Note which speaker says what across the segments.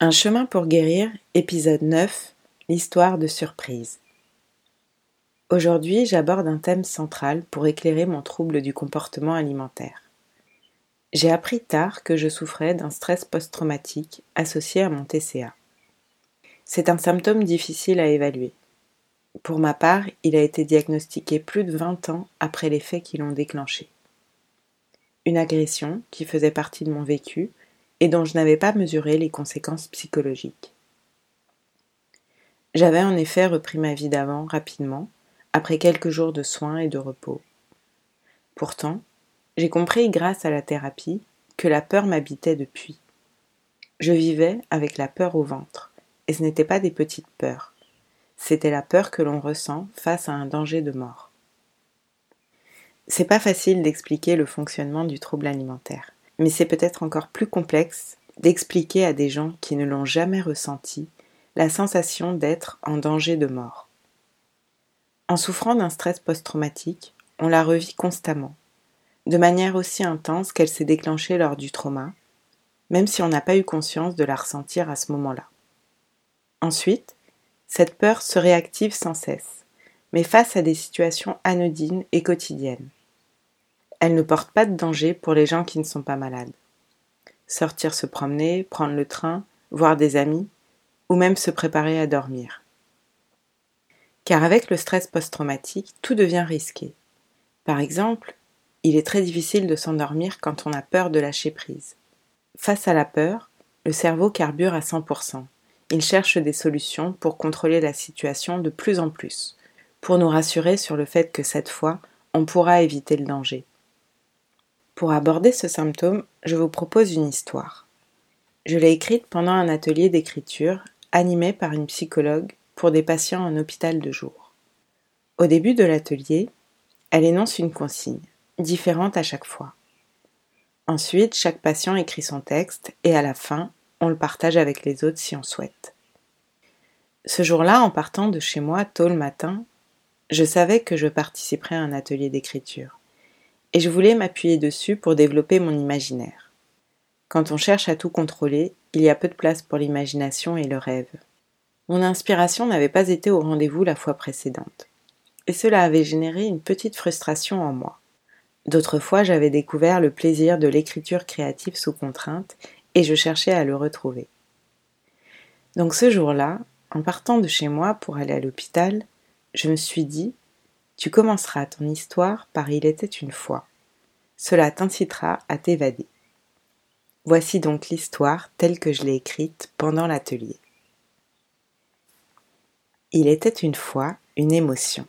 Speaker 1: Un chemin pour guérir, épisode 9, l'histoire de surprise. Aujourd'hui, j'aborde un thème central pour éclairer mon trouble du comportement alimentaire. J'ai appris tard que je souffrais d'un stress post-traumatique associé à mon TCA. C'est un symptôme difficile à évaluer. Pour ma part, il a été diagnostiqué plus de 20 ans après les faits qui l'ont déclenché. Une agression qui faisait partie de mon vécu et dont je n'avais pas mesuré les conséquences psychologiques. J'avais en effet repris ma vie d'avant rapidement, après quelques jours de soins et de repos. Pourtant, j'ai compris grâce à la thérapie que la peur m'habitait depuis. Je vivais avec la peur au ventre, et ce n'était pas des petites peurs, c'était la peur que l'on ressent face à un danger de mort. C'est pas facile d'expliquer le fonctionnement du trouble alimentaire mais c'est peut-être encore plus complexe d'expliquer à des gens qui ne l'ont jamais ressenti la sensation d'être en danger de mort. En souffrant d'un stress post-traumatique, on la revit constamment, de manière aussi intense qu'elle s'est déclenchée lors du trauma, même si on n'a pas eu conscience de la ressentir à ce moment-là. Ensuite, cette peur se réactive sans cesse, mais face à des situations anodines et quotidiennes elle ne porte pas de danger pour les gens qui ne sont pas malades. Sortir se promener, prendre le train, voir des amis, ou même se préparer à dormir. Car avec le stress post-traumatique, tout devient risqué. Par exemple, il est très difficile de s'endormir quand on a peur de lâcher prise. Face à la peur, le cerveau carbure à 100%. Il cherche des solutions pour contrôler la situation de plus en plus, pour nous rassurer sur le fait que cette fois, on pourra éviter le danger. Pour aborder ce symptôme, je vous propose une histoire. Je l'ai écrite pendant un atelier d'écriture animé par une psychologue pour des patients en hôpital de jour. Au début de l'atelier, elle énonce une consigne, différente à chaque fois. Ensuite, chaque patient écrit son texte et à la fin, on le partage avec les autres si on souhaite. Ce jour-là, en partant de chez moi tôt le matin, je savais que je participerais à un atelier d'écriture et je voulais m'appuyer dessus pour développer mon imaginaire. Quand on cherche à tout contrôler, il y a peu de place pour l'imagination et le rêve. Mon inspiration n'avait pas été au rendez-vous la fois précédente, et cela avait généré une petite frustration en moi. D'autres fois, j'avais découvert le plaisir de l'écriture créative sous contrainte, et je cherchais à le retrouver. Donc ce jour-là, en partant de chez moi pour aller à l'hôpital, je me suis dit tu commenceras ton histoire par Il était une fois. Cela t'incitera à t'évader. Voici donc l'histoire telle que je l'ai écrite pendant l'atelier. Il était une fois une émotion.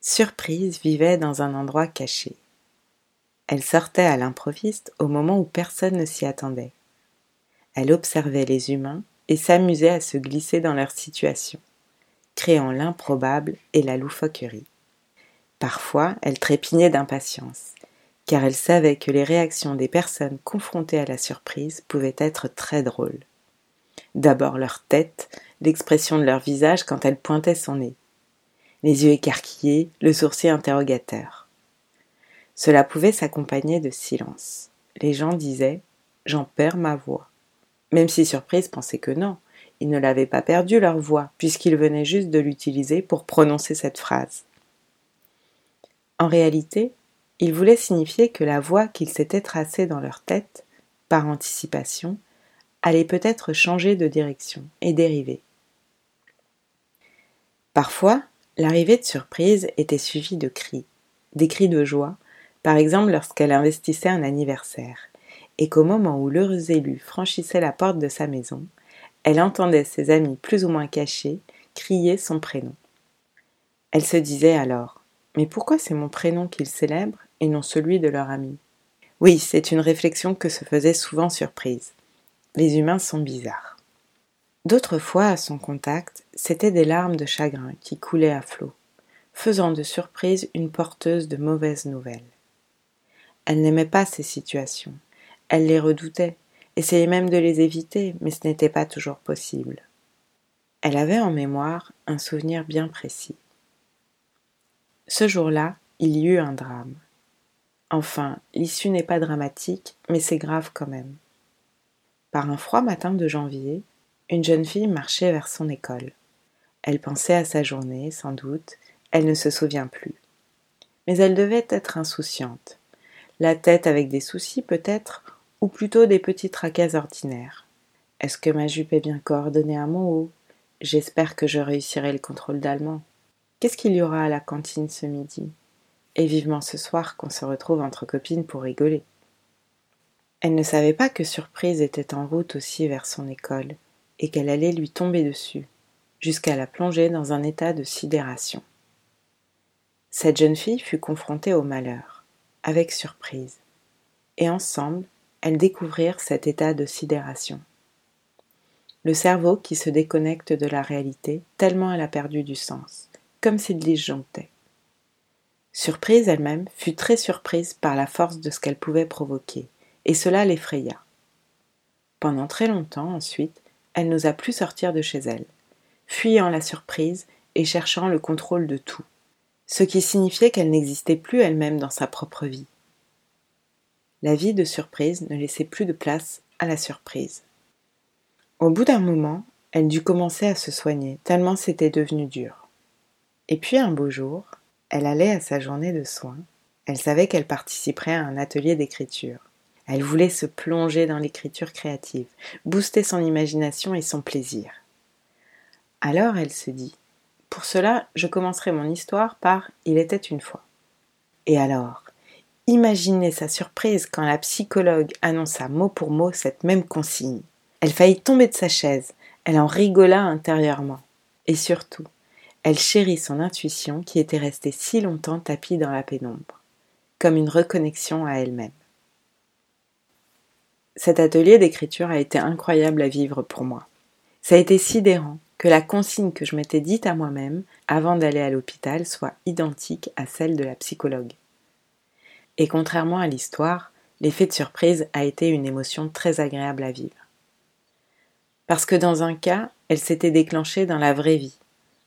Speaker 1: Surprise vivait dans un endroit caché. Elle sortait à l'improviste au moment où personne ne s'y attendait. Elle observait les humains et s'amusait à se glisser dans leur situation créant l'improbable et la loufoquerie. Parfois, elle trépignait d'impatience, car elle savait que les réactions des personnes confrontées à la surprise pouvaient être très drôles. D'abord leur tête, l'expression de leur visage quand elle pointait son nez, les yeux écarquillés, le sourcil interrogateur. Cela pouvait s'accompagner de silence. Les gens disaient J'en perds ma voix. Même si Surprise pensait que non, ils ne l'avaient pas perdu leur voix, puisqu'ils venaient juste de l'utiliser pour prononcer cette phrase. En réalité, ils voulaient signifier que la voie qu'ils s'étaient tracée dans leur tête, par anticipation, allait peut-être changer de direction et dériver. Parfois, l'arrivée de surprise était suivie de cris, des cris de joie, par exemple lorsqu'elle investissait un anniversaire, et qu'au moment où l'heureux élu franchissait la porte de sa maison, elle entendait ses amis plus ou moins cachés crier son prénom. Elle se disait alors Mais pourquoi c'est mon prénom qu'ils célèbrent et non celui de leur ami? Oui, c'est une réflexion que se faisait souvent surprise. Les humains sont bizarres. D'autres fois, à son contact, c'étaient des larmes de chagrin qui coulaient à flots, faisant de surprise une porteuse de mauvaises nouvelles. Elle n'aimait pas ces situations, elle les redoutait, essayait même de les éviter, mais ce n'était pas toujours possible. Elle avait en mémoire un souvenir bien précis. Ce jour-là, il y eut un drame. Enfin, l'issue n'est pas dramatique, mais c'est grave quand même. Par un froid matin de janvier, une jeune fille marchait vers son école. Elle pensait à sa journée, sans doute, elle ne se souvient plus. Mais elle devait être insouciante. La tête avec des soucis peut-être, ou plutôt des petits tracas ordinaires. Est-ce que ma jupe est bien coordonnée à mon haut? J'espère que je réussirai le contrôle d'allemand. Qu'est-ce qu'il y aura à la cantine ce midi? Et vivement ce soir qu'on se retrouve entre copines pour rigoler. Elle ne savait pas que Surprise était en route aussi vers son école, et qu'elle allait lui tomber dessus, jusqu'à la plonger dans un état de sidération. Cette jeune fille fut confrontée au malheur, avec surprise, et ensemble, elles découvrirent cet état de sidération. Le cerveau qui se déconnecte de la réalité tellement elle a perdu du sens, comme s'il disjonctait. Surprise elle-même fut très surprise par la force de ce qu'elle pouvait provoquer, et cela l'effraya. Pendant très longtemps ensuite, elle n'osa plus sortir de chez elle, fuyant la surprise et cherchant le contrôle de tout, ce qui signifiait qu'elle n'existait plus elle-même dans sa propre vie. La vie de surprise ne laissait plus de place à la surprise. Au bout d'un moment, elle dut commencer à se soigner, tellement c'était devenu dur. Et puis un beau jour, elle allait à sa journée de soins, elle savait qu'elle participerait à un atelier d'écriture. Elle voulait se plonger dans l'écriture créative, booster son imagination et son plaisir. Alors elle se dit Pour cela, je commencerai mon histoire par Il était une fois. Et alors? Imaginez sa surprise quand la psychologue annonça mot pour mot cette même consigne. Elle faillit tomber de sa chaise, elle en rigola intérieurement. Et surtout, elle chérit son intuition qui était restée si longtemps tapie dans la pénombre, comme une reconnexion à elle-même. Cet atelier d'écriture a été incroyable à vivre pour moi. Ça a été sidérant que la consigne que je m'étais dite à moi-même avant d'aller à l'hôpital soit identique à celle de la psychologue. Et contrairement à l'histoire, l'effet de surprise a été une émotion très agréable à vivre. Parce que dans un cas, elle s'était déclenchée dans la vraie vie,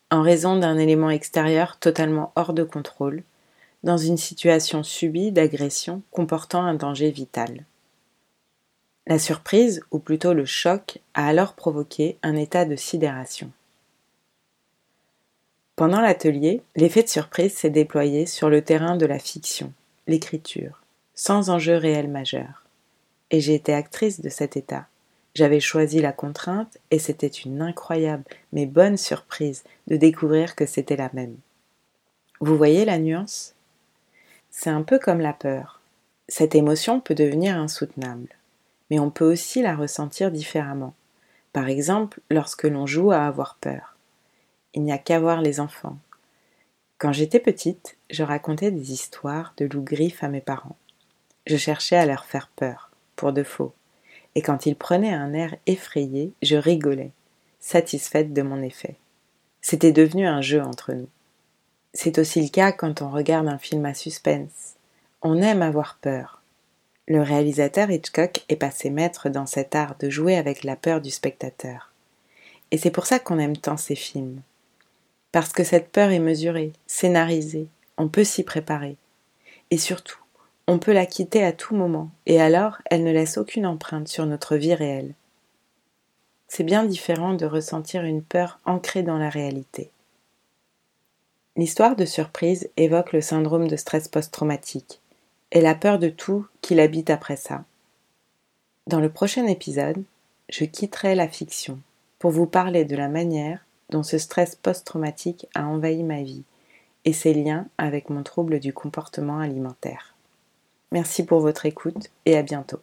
Speaker 1: en raison d'un élément extérieur totalement hors de contrôle, dans une situation subie d'agression comportant un danger vital. La surprise, ou plutôt le choc, a alors provoqué un état de sidération. Pendant l'atelier, l'effet de surprise s'est déployé sur le terrain de la fiction, l'écriture, sans enjeu réel majeur. Et j'ai été actrice de cet état. J'avais choisi la contrainte et c'était une incroyable mais bonne surprise de découvrir que c'était la même. Vous voyez la nuance? C'est un peu comme la peur. Cette émotion peut devenir insoutenable mais on peut aussi la ressentir différemment. Par exemple, lorsque l'on joue à avoir peur. Il n'y a qu'à voir les enfants. Quand j'étais petite, je racontais des histoires de loups griffes à mes parents. Je cherchais à leur faire peur, pour de faux. Et quand ils prenaient un air effrayé, je rigolais, satisfaite de mon effet. C'était devenu un jeu entre nous. C'est aussi le cas quand on regarde un film à suspense. On aime avoir peur, le réalisateur Hitchcock est passé maître dans cet art de jouer avec la peur du spectateur. Et c'est pour ça qu'on aime tant ces films. Parce que cette peur est mesurée, scénarisée, on peut s'y préparer. Et surtout, on peut la quitter à tout moment, et alors elle ne laisse aucune empreinte sur notre vie réelle. C'est bien différent de ressentir une peur ancrée dans la réalité. L'histoire de surprise évoque le syndrome de stress post-traumatique, et la peur de tout qui l'habite après ça. Dans le prochain épisode, je quitterai la fiction pour vous parler de la manière dont ce stress post-traumatique a envahi ma vie et ses liens avec mon trouble du comportement alimentaire. Merci pour votre écoute et à bientôt.